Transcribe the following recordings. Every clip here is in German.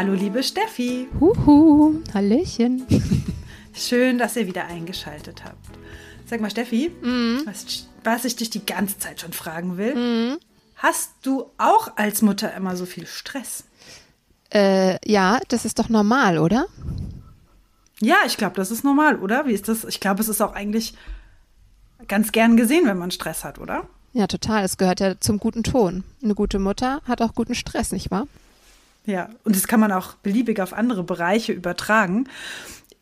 Hallo, liebe Steffi. Huhu, Hallöchen. Schön, dass ihr wieder eingeschaltet habt. Sag mal, Steffi, Mhm. was, was ich dich die ganze Zeit schon fragen will. Hast du auch als Mutter immer so viel Stress? Äh, ja, das ist doch normal, oder? Ja, ich glaube, das ist normal, oder? Wie ist das? Ich glaube, es ist auch eigentlich ganz gern gesehen, wenn man Stress hat, oder? Ja, total. Es gehört ja zum guten Ton. Eine gute Mutter hat auch guten Stress, nicht wahr? Ja, und das kann man auch beliebig auf andere Bereiche übertragen.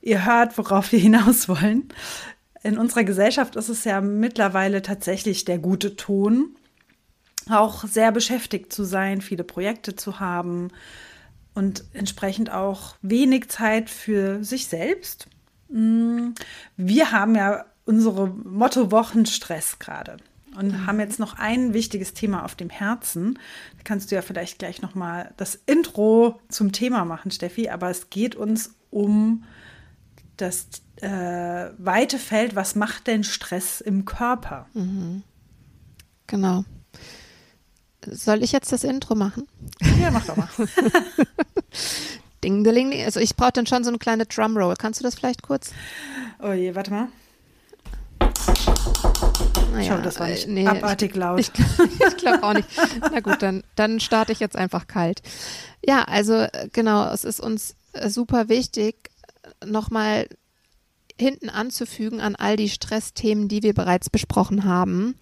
Ihr hört, worauf wir hinaus wollen. In unserer Gesellschaft ist es ja mittlerweile tatsächlich der gute Ton, auch sehr beschäftigt zu sein, viele Projekte zu haben und entsprechend auch wenig Zeit für sich selbst. Mm, Wir haben ja unsere Motto-Wochen Stress gerade und haben jetzt noch ein wichtiges Thema auf dem Herzen. Da kannst du ja vielleicht gleich noch mal das Intro zum Thema machen, Steffi. Aber es geht uns um das äh, weite Feld. Was macht denn Stress im Körper? Genau. Soll ich jetzt das Intro machen? Ja, mach doch mal. Ding, ding, ding. Also ich brauche dann schon so eine kleine Drumroll. Kannst du das vielleicht kurz? Oh je, warte mal. Naja, Schau, das war äh, nicht nee, abartig laut. Ich, ich glaube auch nicht. Na gut, dann, dann starte ich jetzt einfach kalt. Ja, also äh, genau, es ist uns äh, super wichtig, nochmal hinten anzufügen an all die Stressthemen, die wir bereits besprochen haben,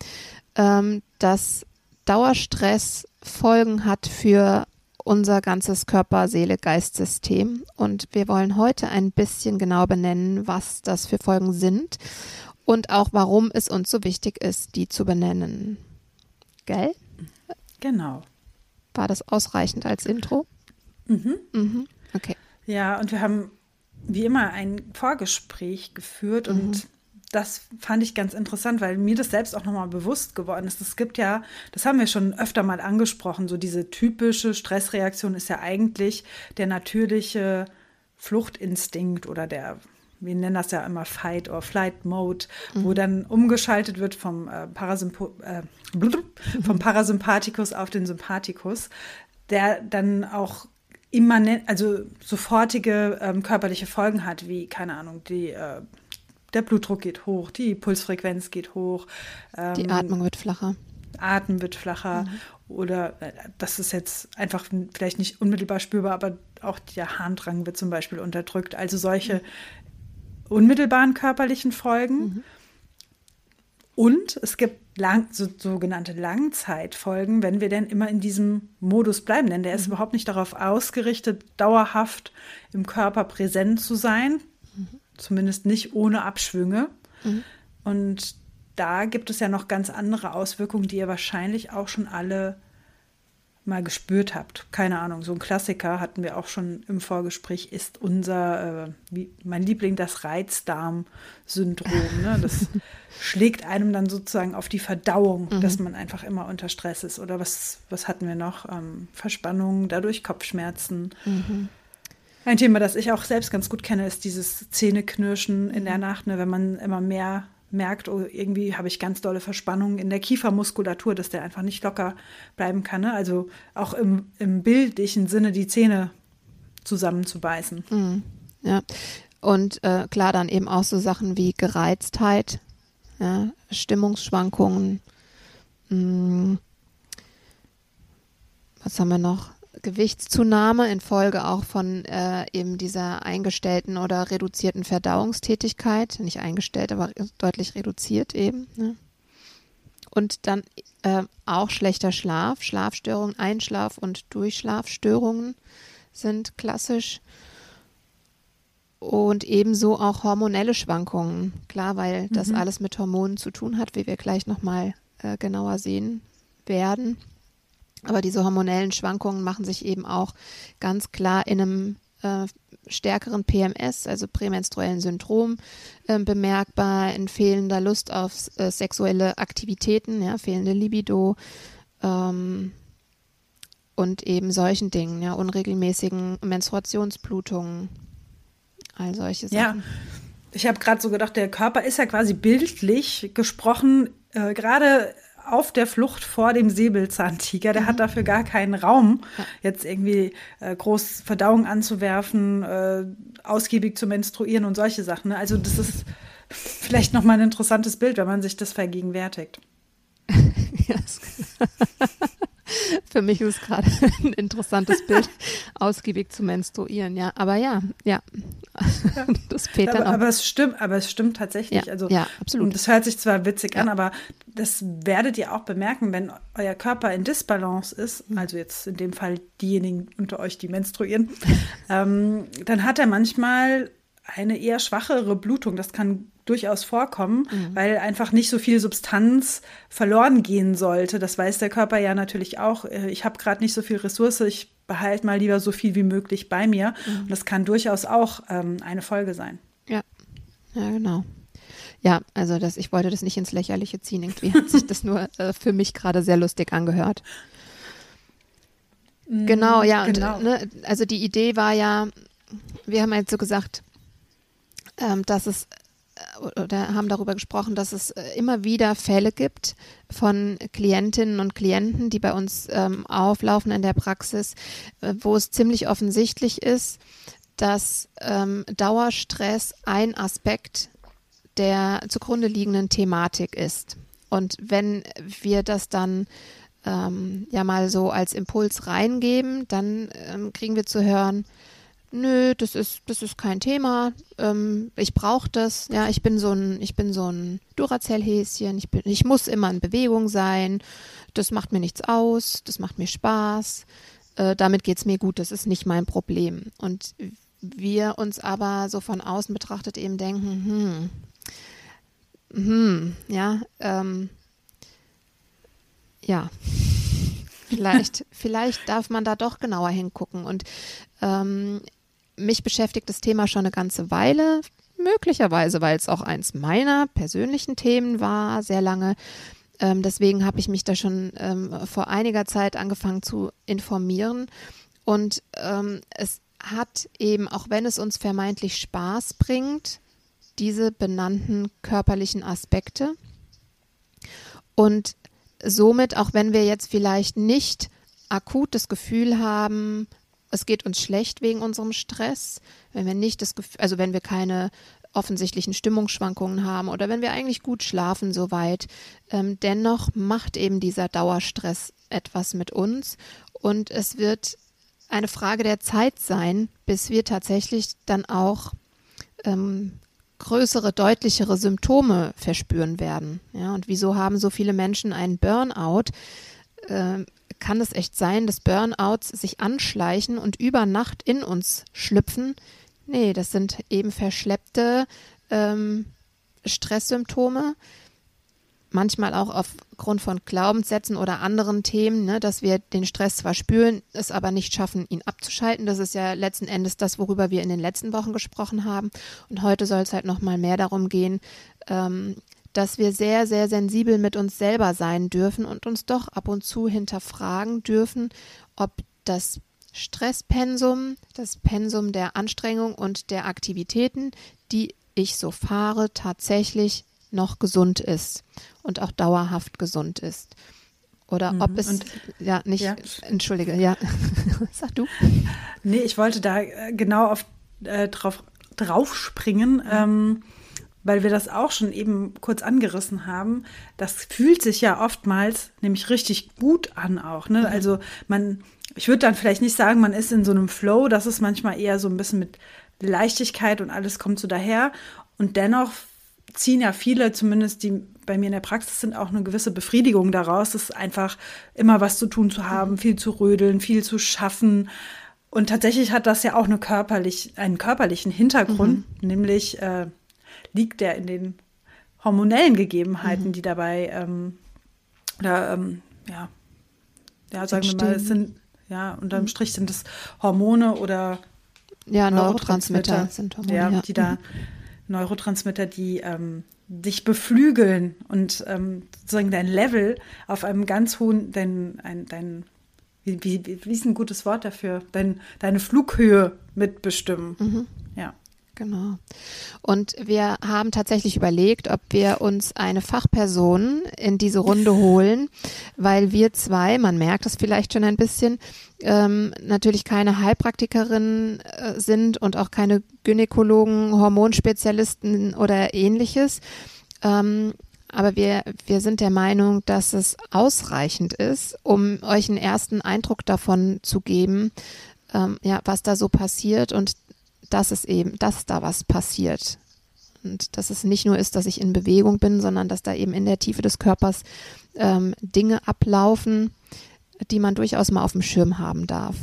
ähm, dass Dauerstress Folgen hat für unser ganzes Körper, Seele, Geist-System. Und wir wollen heute ein bisschen genau benennen, was das für Folgen sind und auch warum es uns so wichtig ist, die zu benennen. Gell? Genau. War das ausreichend als Intro? Mhm. Okay. Ja, und wir haben wie immer ein Vorgespräch geführt und das fand ich ganz interessant, weil mir das selbst auch nochmal bewusst geworden ist. Es gibt ja, das haben wir schon öfter mal angesprochen, so diese typische Stressreaktion ist ja eigentlich der natürliche Fluchtinstinkt oder der, wir nennen das ja immer Fight or Flight Mode, wo dann umgeschaltet wird vom, äh, Parasympo äh, vom Parasympathikus auf den Sympathikus, der dann auch immanent, also sofortige ähm, körperliche Folgen hat, wie, keine Ahnung, die, äh, der Blutdruck geht hoch, die Pulsfrequenz geht hoch, ähm, Die Atmung wird flacher. Atem wird flacher oder äh, das ist jetzt einfach vielleicht nicht unmittelbar spürbar, aber auch der Harndrang wird zum Beispiel unterdrückt. Also solche unmittelbaren körperlichen Folgen. Und es gibt lang, so, sogenannte Langzeitfolgen, wenn wir denn immer in diesem Modus bleiben. Denn der ist überhaupt nicht darauf ausgerichtet, dauerhaft im Körper präsent zu sein. Zumindest nicht ohne Abschwünge. Und da gibt es ja noch ganz andere Auswirkungen, die ihr wahrscheinlich auch schon alle mal gespürt habt. Keine Ahnung, so ein Klassiker hatten wir auch schon im Vorgespräch, ist unser, äh, wie, mein Liebling, das Reizdarm-Syndrom. Ne? Das schlägt einem dann sozusagen auf die Verdauung, dass man einfach immer unter Stress ist. Oder was, was hatten wir noch? Ähm, Verspannung, dadurch Kopfschmerzen. Ein Thema, das ich auch selbst ganz gut kenne, ist dieses Zähneknirschen in der Nacht, ne, wenn man immer mehr merkt, oh, irgendwie habe ich ganz dolle Verspannungen in der Kiefermuskulatur, dass der einfach nicht locker bleiben kann. Ne? Also auch im, im bildlichen Sinne die Zähne zusammenzubeißen. Ja. Und äh, klar, dann eben auch so Sachen wie Gereiztheit, ja, Stimmungsschwankungen. Mh, was haben wir noch? Gewichtszunahme infolge auch von äh, eben dieser eingestellten oder reduzierten Verdauungstätigkeit. Nicht eingestellt, aber deutlich reduziert eben. Ne? Und dann äh, auch schlechter Schlaf, Schlafstörungen, Einschlaf- und Durchschlafstörungen sind klassisch. Und ebenso auch hormonelle Schwankungen. Klar, weil das alles mit Hormonen zu tun hat, wie wir gleich nochmal äh, genauer sehen werden. Aber diese hormonellen Schwankungen machen sich eben auch ganz klar in einem äh, stärkeren PMS, also prämenstruellen Syndrom, äh, bemerkbar, in fehlender Lust auf äh, sexuelle Aktivitäten, ja, fehlende Libido ähm, und eben solchen Dingen, ja, unregelmäßigen Menstruationsblutungen, all solche Sachen. Ja, ich habe gerade so gedacht, der Körper ist ja quasi bildlich gesprochen, äh, gerade auf der Flucht vor dem Säbelzahntiger. Der mhm. hat dafür gar keinen Raum, jetzt irgendwie äh, groß Verdauung anzuwerfen, äh, ausgiebig zu menstruieren und solche Sachen. Ne? Also das ist vielleicht noch mal ein interessantes Bild, wenn man sich das vergegenwärtigt. Für mich ist es gerade ein interessantes Bild, ausgiebig zu menstruieren, ja. Aber ja, ja. ja. Das Peter aber, aber, es stimmt, aber es stimmt tatsächlich. Ja, also, ja absolut. Und das hört sich zwar witzig ja. an, aber das werdet ihr auch bemerken, wenn euer Körper in Disbalance ist, mhm. also jetzt in dem Fall diejenigen unter euch, die menstruieren, ähm, dann hat er manchmal eine eher schwachere Blutung. Das kann durchaus vorkommen, mhm. weil einfach nicht so viel Substanz verloren gehen sollte. Das weiß der Körper ja natürlich auch. Äh, ich habe gerade nicht so viel Ressource, ich behalte mal lieber so viel wie möglich bei mir. Mhm. Und das kann durchaus auch ähm, eine Folge sein. Ja, ja, genau. Ja, also das, ich wollte das nicht ins Lächerliche ziehen. Irgendwie hat sich das nur äh, für mich gerade sehr lustig angehört. Mhm, genau, ja. Genau. Und, ne, also die Idee war ja, wir haben jetzt so gesagt, ähm, dass es oder haben darüber gesprochen, dass es äh, immer wieder Fälle gibt von Klientinnen und Klienten, die bei uns ähm, auflaufen in der Praxis, äh, wo es ziemlich offensichtlich ist, dass ähm, Dauerstress ein Aspekt der zugrunde liegenden Thematik ist. Und wenn wir das dann ähm, ja mal so als Impuls reingeben, dann ähm, kriegen wir zu hören, nö, das ist, das ist kein Thema. Ähm, ich brauche das. Ja, ich bin so ein, ich bin so ein Duracell-Häschen. Ich ich muss immer in Bewegung sein. Das macht mir nichts aus. Das macht mir Spaß. Äh, damit geht's mir gut. Das ist nicht mein Problem. Und wir uns aber so von außen betrachtet eben denken, hm, hm, ja, ähm, ja. Vielleicht, vielleicht darf man da doch genauer hingucken. Und ähm, mich beschäftigt das Thema schon eine ganze Weile, möglicherweise, weil es auch eins meiner persönlichen Themen war, sehr lange. Ähm, deswegen habe ich mich da schon ähm, vor einiger Zeit angefangen zu informieren. Und ähm, es hat eben, auch wenn es uns vermeintlich Spaß bringt, diese benannten körperlichen Aspekte. Und somit, auch wenn wir jetzt vielleicht nicht akut das Gefühl haben, es geht uns schlecht wegen unserem Stress, wenn wir nicht das Gefühl, also wenn wir keine offensichtlichen Stimmungsschwankungen haben oder wenn wir eigentlich gut schlafen soweit, ähm, dennoch macht eben dieser Dauerstress etwas mit uns und es wird eine Frage der Zeit sein, bis wir tatsächlich dann auch ähm, größere, deutlichere Symptome verspüren werden. Ja, und wieso haben so viele Menschen einen Burnout? Ähm, kann es echt sein, dass Burnouts sich anschleichen und über Nacht in uns schlüpfen? Nee, das sind eben verschleppte ähm, Stresssymptome, manchmal auch aufgrund von Glaubenssätzen oder anderen Themen, ne, dass wir den Stress zwar spüren, es aber nicht schaffen, ihn abzuschalten. Das ist ja letzten Endes das, worüber wir in den letzten Wochen gesprochen haben. Und heute soll es halt noch mal mehr darum gehen, ähm, dass wir sehr, sehr sensibel mit uns selber sein dürfen und uns doch ab und zu hinterfragen dürfen, ob das Stresspensum, das Pensum der Anstrengung und der Aktivitäten, die ich so fahre, tatsächlich noch gesund ist und auch dauerhaft gesund ist. Oder mhm. ob es und, ja nicht, ja. entschuldige, ja. Sag du. Nee, ich wollte da äh, genau auf äh, drauf, drauf springen. Mhm. Ähm, weil wir das auch schon eben kurz angerissen haben, das fühlt sich ja oftmals nämlich richtig gut an auch. Ne? Mhm. Also man, ich würde dann vielleicht nicht sagen, man ist in so einem Flow, das ist manchmal eher so ein bisschen mit Leichtigkeit und alles kommt so daher. Und dennoch ziehen ja viele, zumindest die bei mir in der Praxis sind, auch eine gewisse Befriedigung daraus, ist einfach immer was zu tun zu haben, mhm. viel zu rödeln, viel zu schaffen. Und tatsächlich hat das ja auch eine körperlich, einen körperlichen Hintergrund, mhm. nämlich äh, liegt der in den hormonellen Gegebenheiten, mhm. die dabei ähm, oder ähm, ja, ja, sagen entstehen. wir mal, es sind, ja, unterm mhm. Strich sind es Hormone oder ja, Neurotransmitter, Neurotransmitter sind Hormone, ja, die da mhm. Neurotransmitter, die ähm, dich beflügeln und ähm, sozusagen dein Level auf einem ganz hohen, dein, ein, dein wie, wie, wie ist ein gutes Wort dafür? Dein, deine Flughöhe mitbestimmen. Mhm. Ja. Genau. Und wir haben tatsächlich überlegt, ob wir uns eine Fachperson in diese Runde holen, weil wir zwei, man merkt es vielleicht schon ein bisschen, ähm, natürlich keine Heilpraktikerinnen äh, sind und auch keine Gynäkologen, Hormonspezialisten oder ähnliches. Ähm, aber wir, wir sind der Meinung, dass es ausreichend ist, um euch einen ersten Eindruck davon zu geben, ähm, ja, was da so passiert und dass es eben, dass da was passiert. Und dass es nicht nur ist, dass ich in Bewegung bin, sondern dass da eben in der Tiefe des Körpers ähm, Dinge ablaufen, die man durchaus mal auf dem Schirm haben darf.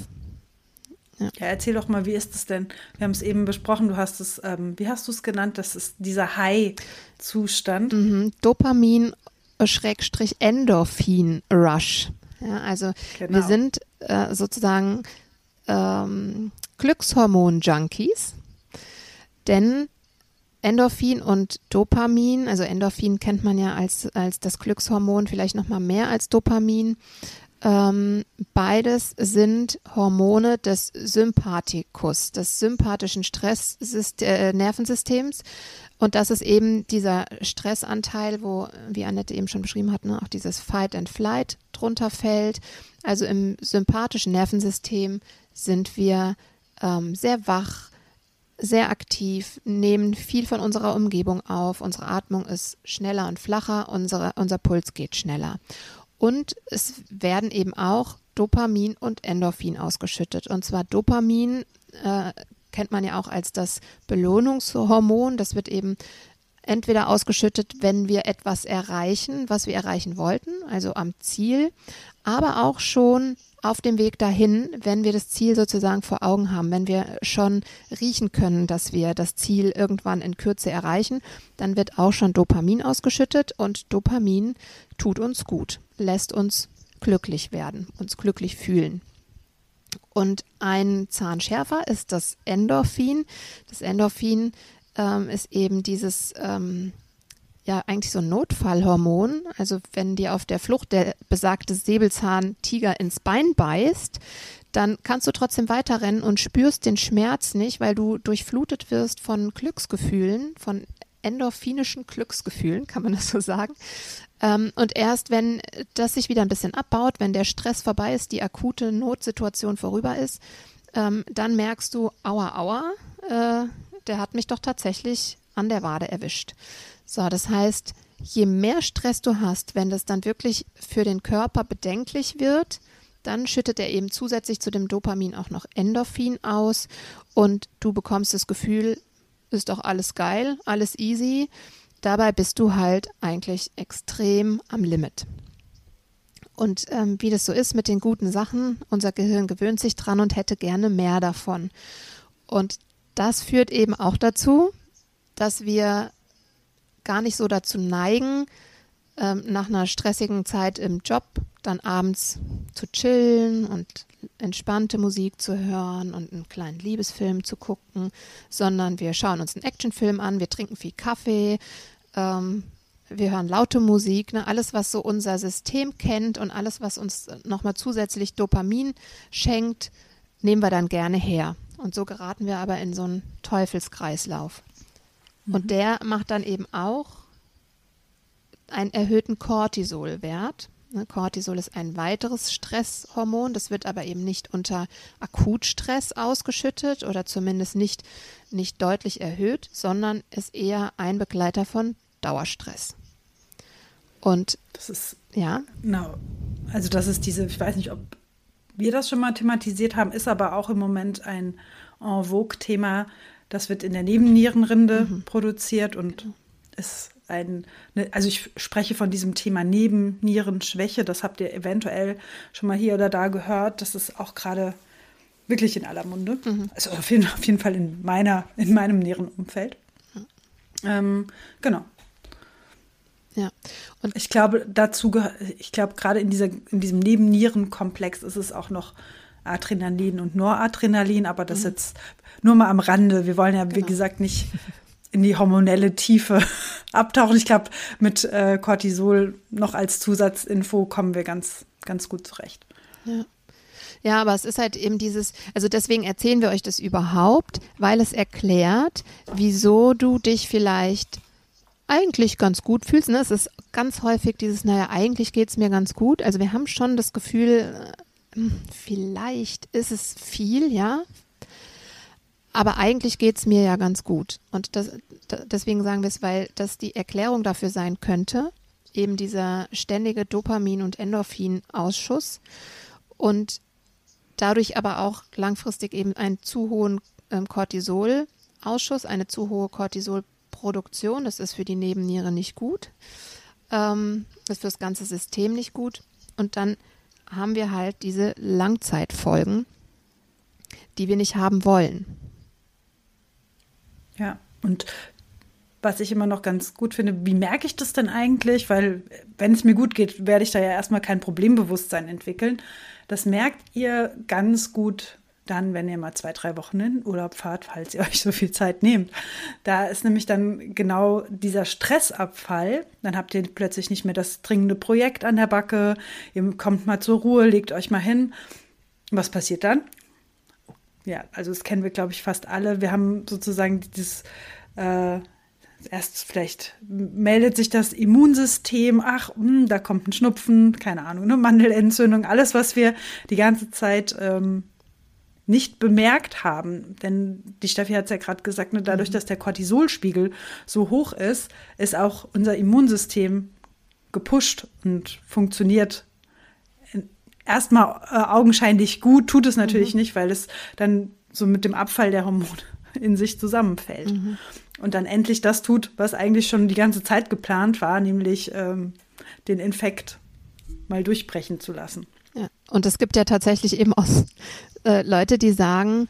Ja. ja, erzähl doch mal, wie ist es denn? Wir haben es eben besprochen, du hast es, ähm, wie hast du es genannt? Das ist dieser High-Zustand. Mhm. Dopamin Schrägstrich Endorphin Rush. Ja, also genau. wir sind äh, sozusagen ähm, Glückshormon-Junkies, denn Endorphin und Dopamin, also Endorphin kennt man ja als, als das Glückshormon, vielleicht noch mal mehr als Dopamin. Ähm, beides sind Hormone des Sympathikus, des sympathischen Stressnervensystems. Äh, und das ist eben dieser Stressanteil, wo, wie Annette eben schon beschrieben hat, ne, auch dieses Fight and Flight drunter fällt. Also im sympathischen Nervensystem sind wir ähm, sehr wach, sehr aktiv, nehmen viel von unserer Umgebung auf. Unsere Atmung ist schneller und flacher, unsere, unser Puls geht schneller. Und es werden eben auch Dopamin und Endorphin ausgeschüttet. Und zwar Dopamin äh, kennt man ja auch als das Belohnungshormon. Das wird eben entweder ausgeschüttet, wenn wir etwas erreichen, was wir erreichen wollten, also am Ziel, aber auch schon auf dem Weg dahin, wenn wir das Ziel sozusagen vor Augen haben, wenn wir schon riechen können, dass wir das Ziel irgendwann in Kürze erreichen, dann wird auch schon Dopamin ausgeschüttet und Dopamin tut uns gut lässt uns glücklich werden, uns glücklich fühlen. Und ein Zahnschärfer ist das Endorphin. Das Endorphin ähm, ist eben dieses, ähm, ja, eigentlich so ein Notfallhormon. Also wenn dir auf der Flucht der besagte Säbelzahntiger ins Bein beißt, dann kannst du trotzdem weiterrennen und spürst den Schmerz nicht, weil du durchflutet wirst von Glücksgefühlen, von endorphinischen Glücksgefühlen, kann man das so sagen. Ähm, und erst wenn das sich wieder ein bisschen abbaut, wenn der Stress vorbei ist, die akute Notsituation vorüber ist, ähm, dann merkst du, aua, aua, äh, der hat mich doch tatsächlich an der Wade erwischt. So, das heißt, je mehr Stress du hast, wenn das dann wirklich für den Körper bedenklich wird, dann schüttet er eben zusätzlich zu dem Dopamin auch noch Endorphin aus und du bekommst das Gefühl, ist doch alles geil, alles easy. Dabei bist du halt eigentlich extrem am Limit. Und ähm, wie das so ist mit den guten Sachen, unser Gehirn gewöhnt sich dran und hätte gerne mehr davon. Und das führt eben auch dazu, dass wir gar nicht so dazu neigen, ähm, nach einer stressigen Zeit im Job dann abends zu chillen und entspannte Musik zu hören und einen kleinen Liebesfilm zu gucken, sondern wir schauen uns einen Actionfilm an, wir trinken viel Kaffee, ähm, wir hören laute Musik, ne? alles, was so unser System kennt und alles, was uns nochmal zusätzlich Dopamin schenkt, nehmen wir dann gerne her. Und so geraten wir aber in so einen Teufelskreislauf. Mhm. Und der macht dann eben auch einen erhöhten Cortisolwert. Ne, Cortisol ist ein weiteres Stresshormon, das wird aber eben nicht unter Akutstress ausgeschüttet oder zumindest nicht, nicht deutlich erhöht, sondern ist eher ein Begleiter von Dauerstress. Und das ist ja. Genau. Also das ist diese, ich weiß nicht, ob wir das schon mal thematisiert haben, ist aber auch im Moment ein en vogue Thema. Das wird in der Nebennierenrinde mhm. produziert und genau. ist ein, ne, also ich spreche von diesem Thema Nebennierenschwäche, das habt ihr eventuell schon mal hier oder da gehört. Das ist auch gerade wirklich in aller Munde. Mhm. Also auf jeden, auf jeden, Fall in meiner, in meinem näheren Umfeld. Mhm. Ähm, genau. Ja. Und ich glaube, dazu, ich glaube, gerade in, dieser, in diesem Nebennierenkomplex ist es auch noch Adrenalin und Noradrenalin, aber das mhm. jetzt nur mal am Rande. Wir wollen ja, genau. wie gesagt, nicht in die hormonelle Tiefe abtauchen. Ich glaube, mit äh, Cortisol noch als Zusatzinfo kommen wir ganz, ganz gut zurecht. Ja. Ja, aber es ist halt eben dieses, also deswegen erzählen wir euch das überhaupt, weil es erklärt, wieso du dich vielleicht eigentlich ganz gut fühlst. Ne? Es ist ganz häufig dieses, naja, eigentlich geht es mir ganz gut. Also wir haben schon das Gefühl, vielleicht ist es viel, ja. Aber eigentlich geht es mir ja ganz gut. Und das, deswegen sagen wir es, weil das die Erklärung dafür sein könnte, eben dieser ständige Dopamin- und Endorphin-Ausschuss und dadurch aber auch langfristig eben einen zu hohen ähm, Cortisol-Ausschuss, eine zu hohe Cortisolproduktion. Das ist für die Nebenniere nicht gut. Ähm, das ist für das ganze System nicht gut. Und dann haben wir halt diese Langzeitfolgen, die wir nicht haben wollen. Ja, und was ich immer noch ganz gut finde, wie merke ich das denn eigentlich? Weil wenn es mir gut geht, werde ich da ja erstmal kein Problembewusstsein entwickeln. Das merkt ihr ganz gut dann, wenn ihr mal zwei, drei Wochen in Urlaub fahrt, falls ihr euch so viel Zeit nehmt. Da ist nämlich dann genau dieser Stressabfall. Dann habt ihr plötzlich nicht mehr das dringende Projekt an der Backe. Ihr kommt mal zur Ruhe, legt euch mal hin. Was passiert dann? Ja, also das kennen wir, glaube ich, fast alle. Wir haben sozusagen dieses äh, erst vielleicht meldet sich das Immunsystem, ach, mh, hm, da kommt ein Schnupfen, keine Ahnung, eine Mandelentzündung, alles, was wir die ganze Zeit ähm, nicht bemerkt haben. Denn die Steffi hat es ja gerade gesagt, ne, dadurch, mhm. dass der Cortisolspiegel so hoch ist, ist auch unser Immunsystem gepusht und funktioniert erstmal äh, augenscheinlich gut, tut es natürlich mhm. nicht, weil es dann so mit dem Abfall der Hormone in sich zusammenfällt. Mhm und dann endlich das tut, was eigentlich schon die ganze Zeit geplant war, nämlich ähm, den Infekt mal durchbrechen zu lassen. Und es gibt ja tatsächlich eben auch äh, Leute, die sagen,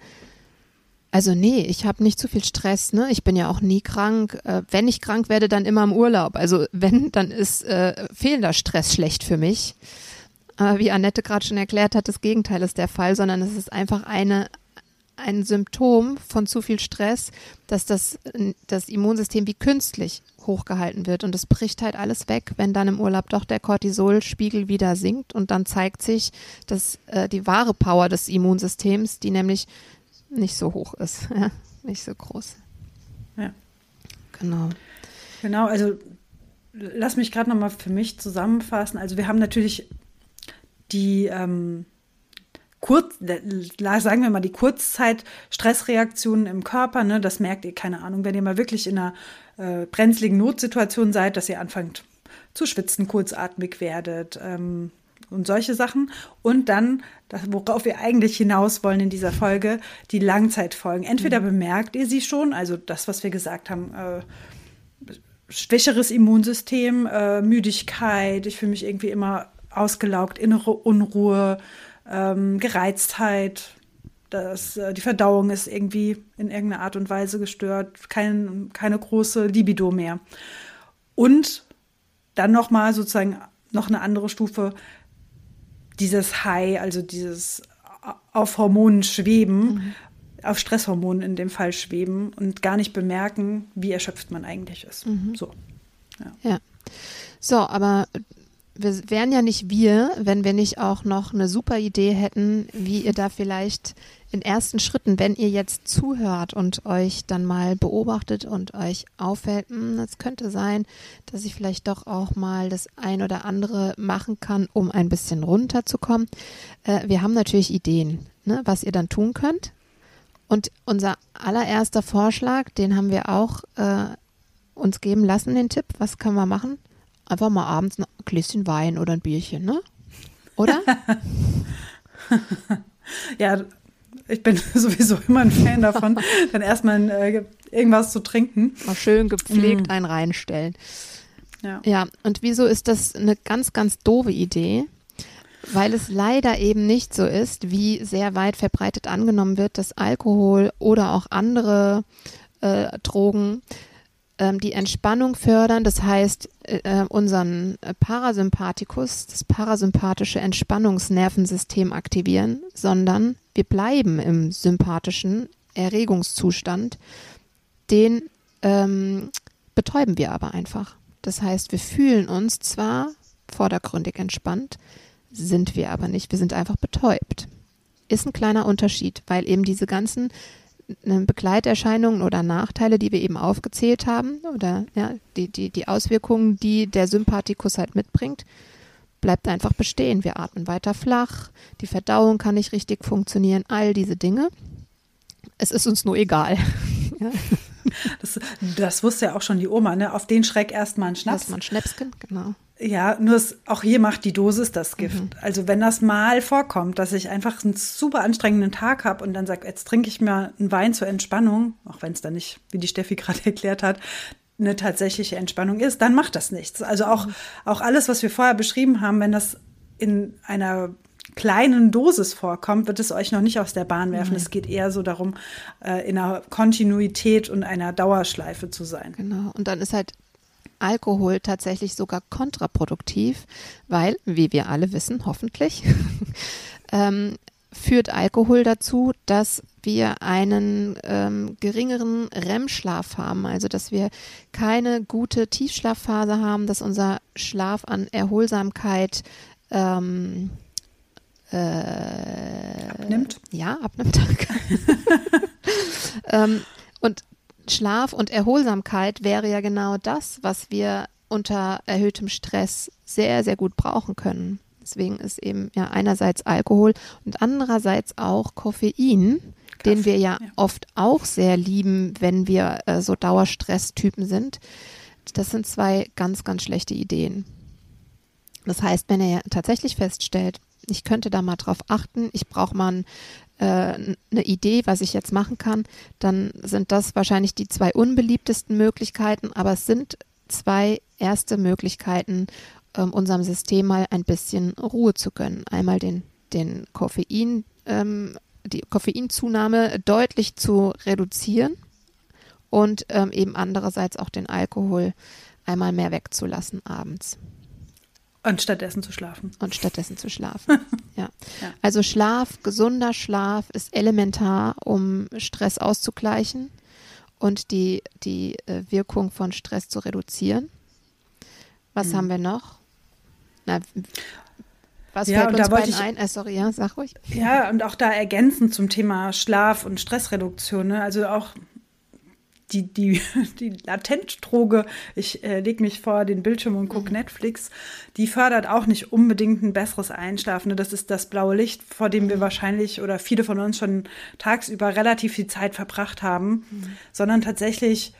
also nee, ich habe nicht zu viel Stress, ne? Ich bin ja auch nie krank. Äh, wenn ich krank werde, dann immer im Urlaub. Also wenn, dann ist äh, fehlender Stress schlecht für mich. Aber wie Annette gerade schon erklärt hat, das Gegenteil ist der Fall, sondern es ist einfach eine ein Symptom von zu viel Stress, dass das, das Immunsystem wie künstlich hochgehalten wird und es bricht halt alles weg, wenn dann im Urlaub doch der Cortisolspiegel wieder sinkt und dann zeigt sich, dass äh, die wahre Power des Immunsystems, die nämlich nicht so hoch ist, ja, nicht so groß. Ja. Genau. Genau, also lass mich gerade nochmal für mich zusammenfassen. Also wir haben natürlich die ähm, kurz, sagen wir mal, die Kurzzeit-Stressreaktionen im Körper, ne, das merkt ihr, keine Ahnung, wenn ihr mal wirklich in einer äh, brenzligen Notsituation seid, dass ihr anfangt zu schwitzen, kurzatmig werdet ähm, und solche Sachen. Und dann, das, worauf wir eigentlich hinaus wollen in dieser Folge, die Langzeitfolgen. Entweder mhm. bemerkt ihr sie schon, also das, was wir gesagt haben, äh, schwächeres Immunsystem, äh, Müdigkeit, ich fühle mich irgendwie immer ausgelaugt, innere Unruhe, ähm, Gereiztheit, das, äh, die Verdauung ist irgendwie in irgendeiner Art und Weise gestört, kein, keine große Libido mehr. Und dann nochmal sozusagen noch eine andere Stufe, dieses High, also dieses auf Hormonen schweben, mhm. auf Stresshormonen in dem Fall schweben und gar nicht bemerken, wie erschöpft man eigentlich ist. Mhm. So. Ja. ja. So, aber wir wären ja nicht wir, wenn wir nicht auch noch eine super Idee hätten, wie ihr da vielleicht in ersten Schritten, wenn ihr jetzt zuhört und euch dann mal beobachtet und euch auffällt, hm, es könnte sein, dass ich vielleicht doch auch mal das ein oder andere machen kann, um ein bisschen runterzukommen. Äh, wir haben natürlich Ideen, ne, was ihr dann tun könnt. Und unser allererster Vorschlag, den haben wir auch äh, uns geben lassen, den Tipp, was können wir machen? Einfach mal abends ein Gläschen Wein oder ein Bierchen, ne? Oder? ja, ich bin sowieso immer ein Fan davon, dann erstmal äh, irgendwas zu trinken. Mal schön gepflegt mm. einen reinstellen. Ja. ja, und wieso ist das eine ganz, ganz doofe Idee? Weil es leider eben nicht so ist, wie sehr weit verbreitet angenommen wird, dass Alkohol oder auch andere äh, Drogen ähm, die Entspannung fördern, das heißt äh, äh, unseren Parasympathikus, das parasympathische Entspannungsnervensystem aktivieren, sondern wir bleiben im sympathischen Erregungszustand, den ähm, betäuben wir aber einfach. Das heißt, wir fühlen uns zwar vordergründig entspannt, sind wir aber nicht. Wir sind einfach betäubt. Ist ein kleiner Unterschied, weil eben diese ganzen äh, Begleiterscheinungen oder Nachteile, die wir eben aufgezählt haben, oder ja, die, die, die Auswirkungen, die der Sympathikus halt mitbringt, bleibt einfach bestehen. Wir atmen weiter flach, die Verdauung kann nicht richtig funktionieren, all diese Dinge. Es ist uns nur egal. ja. das, das, wusste ja auch schon die Oma, ne? Auf den Schreck erstmal ein Schnaps. Erstmal ein Schnäpschen, genau. Ja, nur es, auch hier macht die Dosis das Gift. Mhm. Also wenn das mal vorkommt, dass ich einfach einen super anstrengenden Tag habe und dann sage, jetzt trinke ich mir einen Wein zur Entspannung, auch wenn es dann nicht, wie die Steffi gerade erklärt hat, eine tatsächliche Entspannung ist, dann macht das nichts. Also auch, mhm. auch alles, was wir vorher beschrieben haben, wenn das in einer kleinen Dosis vorkommt, wird es euch noch nicht aus der Bahn werfen. Mhm. Es geht eher so darum, äh, in einer Kontinuität und einer Dauerschleife zu sein. Genau. Und dann ist halt Alkohol tatsächlich sogar kontraproduktiv, weil, wie wir alle wissen, hoffentlich, ähm, führt Alkohol dazu, dass wir einen ähm, geringeren REM-Schlaf haben, also dass wir keine gute Tiefschlafphase haben, dass unser Schlaf an Erholsamkeit ähm, äh, abnimmt. Ja, abnimmt. ähm, und Schlaf und Erholsamkeit wäre ja genau das, was wir unter erhöhtem Stress sehr, sehr gut brauchen können. Deswegen ist eben ja einerseits Alkohol und andererseits auch Koffein, Kaffee, den wir ja, ja, oft auch sehr lieben, wenn wir äh, so Dauerstresstypen sind. Das sind zwei ganz, ganz schlechte Ideen. Das heißt, wenn er tatsächlich feststellt, ich könnte da mal drauf achten, ich brauche mal ein äh, eine Idee, was ich jetzt machen kann, dann sind das wahrscheinlich die zwei unbeliebtesten Möglichkeiten, aber es sind zwei erste Möglichkeiten, ähm, unserem System mal ein bisschen Ruhe zu gönnen. Einmal den, den Koffein, ähm, die Koffeinzunahme deutlich zu reduzieren und ähm, eben andererseits auch den Alkohol einmal mehr wegzulassen abends. Und stattdessen zu schlafen. Und stattdessen zu schlafen. ja. ja. Also Schlaf, gesunder Schlaf ist elementar, um Stress auszugleichen und die, die äh, Wirkung von Stress zu reduzieren. Was mhm. haben wir noch? Na, was ja, fällt uns beiden ich, ein? Äh, sorry, ja, sag ruhig. Ja, und auch da ergänzend zum Thema Schlaf und Stressreduktion. Ne? Also auch die, die, die Latentdroge, ich äh, lege mich vor den Bildschirm und gucke mhm. Netflix, die fördert auch nicht unbedingt ein besseres Einschlafen. Ne? Das ist das blaue Licht, vor dem wir mhm. wahrscheinlich oder viele von uns schon tagsüber relativ viel Zeit verbracht haben, mhm. sondern tatsächlich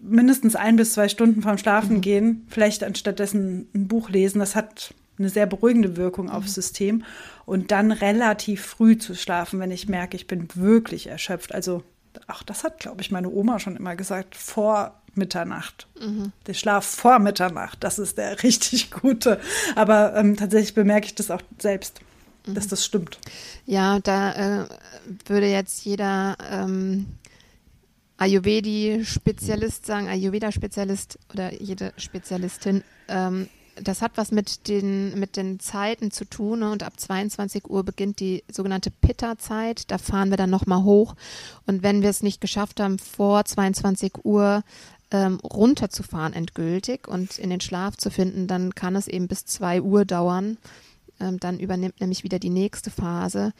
mindestens ein bis zwei Stunden vorm Schlafen mhm. gehen, vielleicht anstattdessen ein Buch lesen. Das hat eine sehr beruhigende Wirkung aufs mhm. System. Und dann relativ früh zu schlafen, wenn ich merke, ich bin wirklich erschöpft. Also ach, das hat, glaube ich, meine Oma schon immer gesagt, vor Mitternacht. Mhm. Der Schlaf vor Mitternacht, das ist der richtig gute. Aber ähm, tatsächlich bemerke ich das auch selbst, mhm. dass das stimmt. Ja, da äh, würde jetzt jeder ähm, Ayurvedi-Spezialist sagen, Ayurveda-Spezialist oder jede Spezialistin, ähm, das hat was mit den, mit den Zeiten zu tun. Ne? Und ab 22 Uhr beginnt die sogenannte Pitta-Zeit. Da fahren wir dann nochmal hoch. Und wenn wir es nicht geschafft haben, vor 22 Uhr ähm, runterzufahren endgültig und in den Schlaf zu finden, dann kann es eben bis 2 Uhr dauern. Ähm, dann übernimmt nämlich wieder die nächste Phase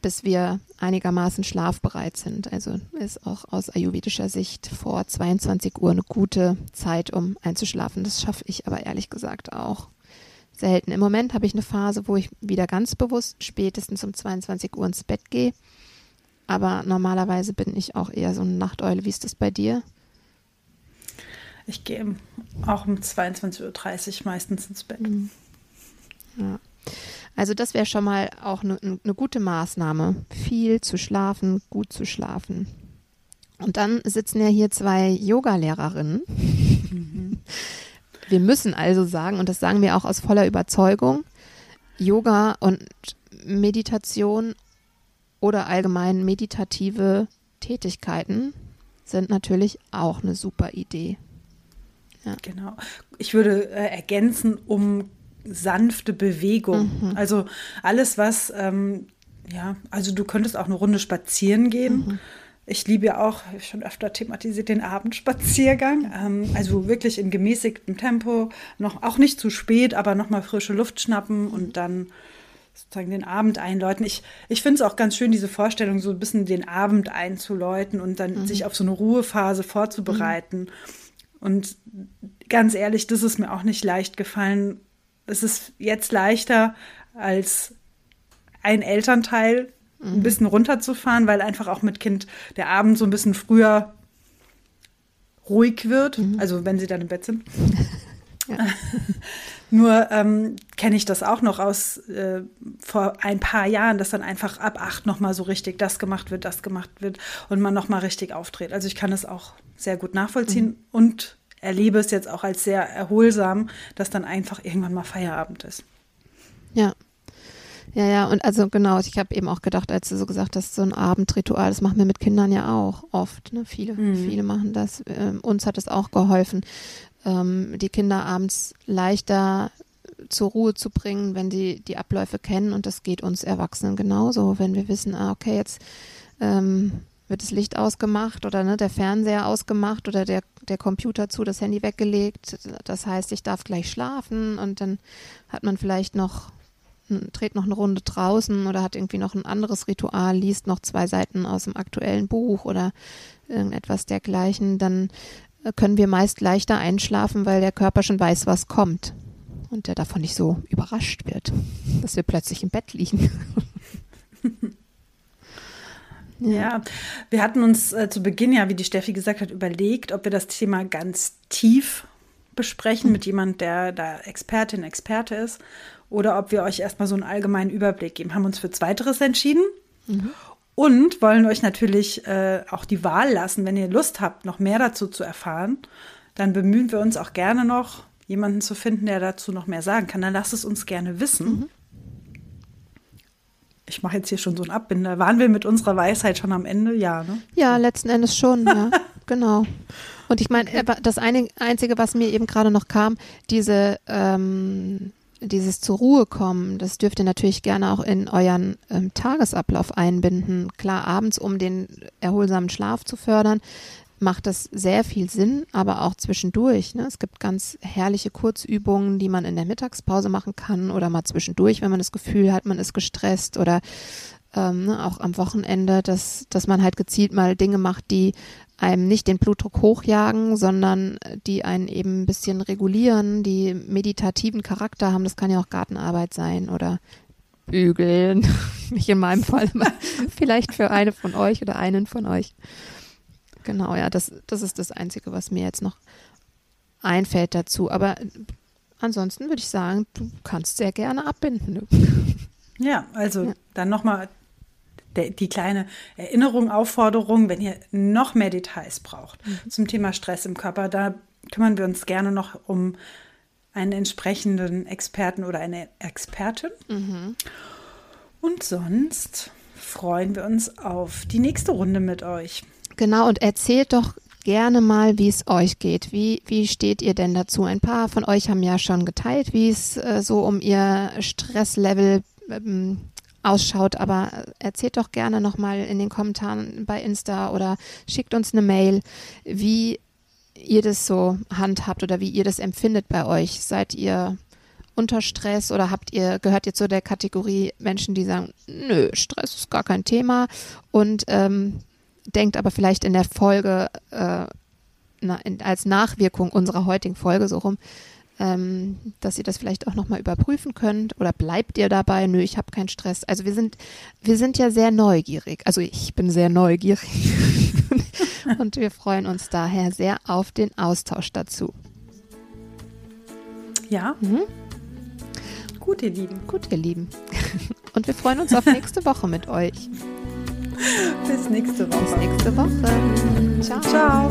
bis wir einigermaßen schlafbereit sind. Also ist auch aus ayurvedischer Sicht vor 22 Uhr eine gute Zeit, um einzuschlafen. Das schaffe ich aber ehrlich gesagt auch selten. Im Moment habe ich eine Phase, wo ich wieder ganz bewusst spätestens um 22 Uhr ins Bett gehe. Aber normalerweise bin ich auch eher so eine Nachteule. Wie ist das bei dir? Ich gehe auch um 22.30 Uhr meistens ins Bett. Mhm. Ja. Also das wäre schon mal auch eine ne gute Maßnahme, viel zu schlafen, gut zu schlafen. Und dann sitzen ja hier zwei Yoga-Lehrerinnen. Mhm. Wir müssen also sagen, und das sagen wir auch aus voller Überzeugung, Yoga und Meditation oder allgemein meditative Tätigkeiten sind natürlich auch eine super Idee. Ja. Genau. Ich würde äh, ergänzen um sanfte Bewegung. Mhm. Also alles, was, ähm, ja, also du könntest auch eine Runde spazieren gehen. Mhm. Ich liebe ja auch, schon öfter thematisiert, den Abendspaziergang. Ähm, also wirklich in gemäßigtem Tempo, noch auch nicht zu spät, aber nochmal frische Luft schnappen und dann sozusagen den Abend einläuten. Ich, ich finde es auch ganz schön, diese Vorstellung, so ein bisschen den Abend einzuläuten und dann mhm. sich auf so eine Ruhephase vorzubereiten. Mhm. Und ganz ehrlich, das ist mir auch nicht leicht gefallen. Es ist jetzt leichter als ein Elternteil mhm. ein bisschen runterzufahren, weil einfach auch mit Kind der Abend so ein bisschen früher ruhig wird, mhm. also wenn sie dann im Bett sind. Nur ähm, kenne ich das auch noch aus äh, vor ein paar Jahren, dass dann einfach ab acht nochmal so richtig das gemacht wird, das gemacht wird und man nochmal richtig auftritt. Also ich kann es auch sehr gut nachvollziehen mhm. und erlebe es jetzt auch als sehr erholsam, dass dann einfach irgendwann mal Feierabend ist. Ja, ja, ja, und also genau, ich habe eben auch gedacht, als du so gesagt hast, so ein Abendritual, das machen wir mit Kindern ja auch oft. Ne? Viele, mhm. viele machen das. Ähm, uns hat es auch geholfen, ähm, die Kinder abends leichter zur Ruhe zu bringen, wenn sie die Abläufe kennen. Und das geht uns Erwachsenen genauso, wenn wir wissen, ah, okay, jetzt ähm, wird das Licht ausgemacht oder ne, der Fernseher ausgemacht oder der, der Computer zu, das Handy weggelegt. Das heißt, ich darf gleich schlafen und dann hat man vielleicht noch dreht noch eine Runde draußen oder hat irgendwie noch ein anderes Ritual, liest noch zwei Seiten aus dem aktuellen Buch oder irgendetwas dergleichen, dann äh, können wir meist leichter einschlafen, weil der Körper schon weiß, was kommt und der davon nicht so überrascht wird, dass wir plötzlich im Bett liegen. ja. ja. wir hatten uns äh, zu Beginn ja, wie die Steffi gesagt hat, überlegt, ob wir das Thema ganz tief besprechen mit jemand, der da Expertin, Experte ist oder ob wir euch erstmal so einen allgemeinen Überblick geben. Haben uns für Zweiteres entschieden. Mhm. Und wollen euch natürlich äh, auch die Wahl lassen, wenn ihr Lust habt, noch mehr dazu zu erfahren, dann bemühen wir uns auch gerne noch, jemanden zu finden, der dazu noch mehr sagen kann. Dann lasst es uns gerne wissen. Mhm. Ich mache jetzt hier schon so einen Abbinder. Waren wir mit unserer Weisheit schon am Ende? Ja, ne? Ja, letzten Endes schon, ja. genau. Und ich meine, okay. das Einzige, was mir eben gerade noch kam, diese ähm, dieses zur Ruhe kommen, das dürft ihr natürlich gerne auch in euren ähm, Tagesablauf einbinden. Klar, abends, um den erholsamen Schlaf zu fördern, macht das sehr viel Sinn, aber auch zwischendurch. Ne? Es gibt ganz herrliche Kurzübungen, die man in der Mittagspause machen kann oder mal zwischendurch, wenn man das Gefühl hat, man ist gestresst oder ähm, ne, auch am Wochenende, dass, dass man halt gezielt mal Dinge macht, die einem nicht den Blutdruck hochjagen, sondern die einen eben ein bisschen regulieren, die meditativen Charakter haben. Das kann ja auch Gartenarbeit sein oder bügeln. nicht in meinem Fall, aber vielleicht für eine von euch oder einen von euch. Genau, ja, das, das ist das Einzige, was mir jetzt noch einfällt dazu. Aber ansonsten würde ich sagen, du kannst sehr gerne abbinden. Ja, also ja. dann nochmal die kleine Erinnerung, Aufforderung, wenn ihr noch mehr Details braucht mhm. zum Thema Stress im Körper, da kümmern wir uns gerne noch um einen entsprechenden Experten oder eine Expertin. Mhm. Und sonst freuen wir uns auf die nächste Runde mit euch. Genau, und erzählt doch gerne mal, wie es euch geht. Wie, wie steht ihr denn dazu? Ein paar von euch haben ja schon geteilt, wie es äh, so um ihr Stresslevel ähm, ausschaut, aber erzählt doch gerne nochmal in den Kommentaren bei Insta oder schickt uns eine Mail, wie ihr das so handhabt oder wie ihr das empfindet bei euch. Seid ihr unter Stress oder habt ihr, gehört ihr zu der Kategorie Menschen, die sagen, nö, Stress ist gar kein Thema und ähm, denkt aber vielleicht in der Folge äh, na, in, als Nachwirkung unserer heutigen Folge so rum, ähm, dass ihr das vielleicht auch nochmal überprüfen könnt oder bleibt ihr dabei, nö, ich habe keinen Stress. Also wir sind, wir sind ja sehr neugierig. Also ich bin sehr neugierig und wir freuen uns daher sehr auf den Austausch dazu. Ja. Mhm. Gut, ihr Lieben. Gut, ihr Lieben. Und wir freuen uns auf nächste Woche mit euch. Bis nächste Woche. Bis nächste Woche. Ciao. Ciao.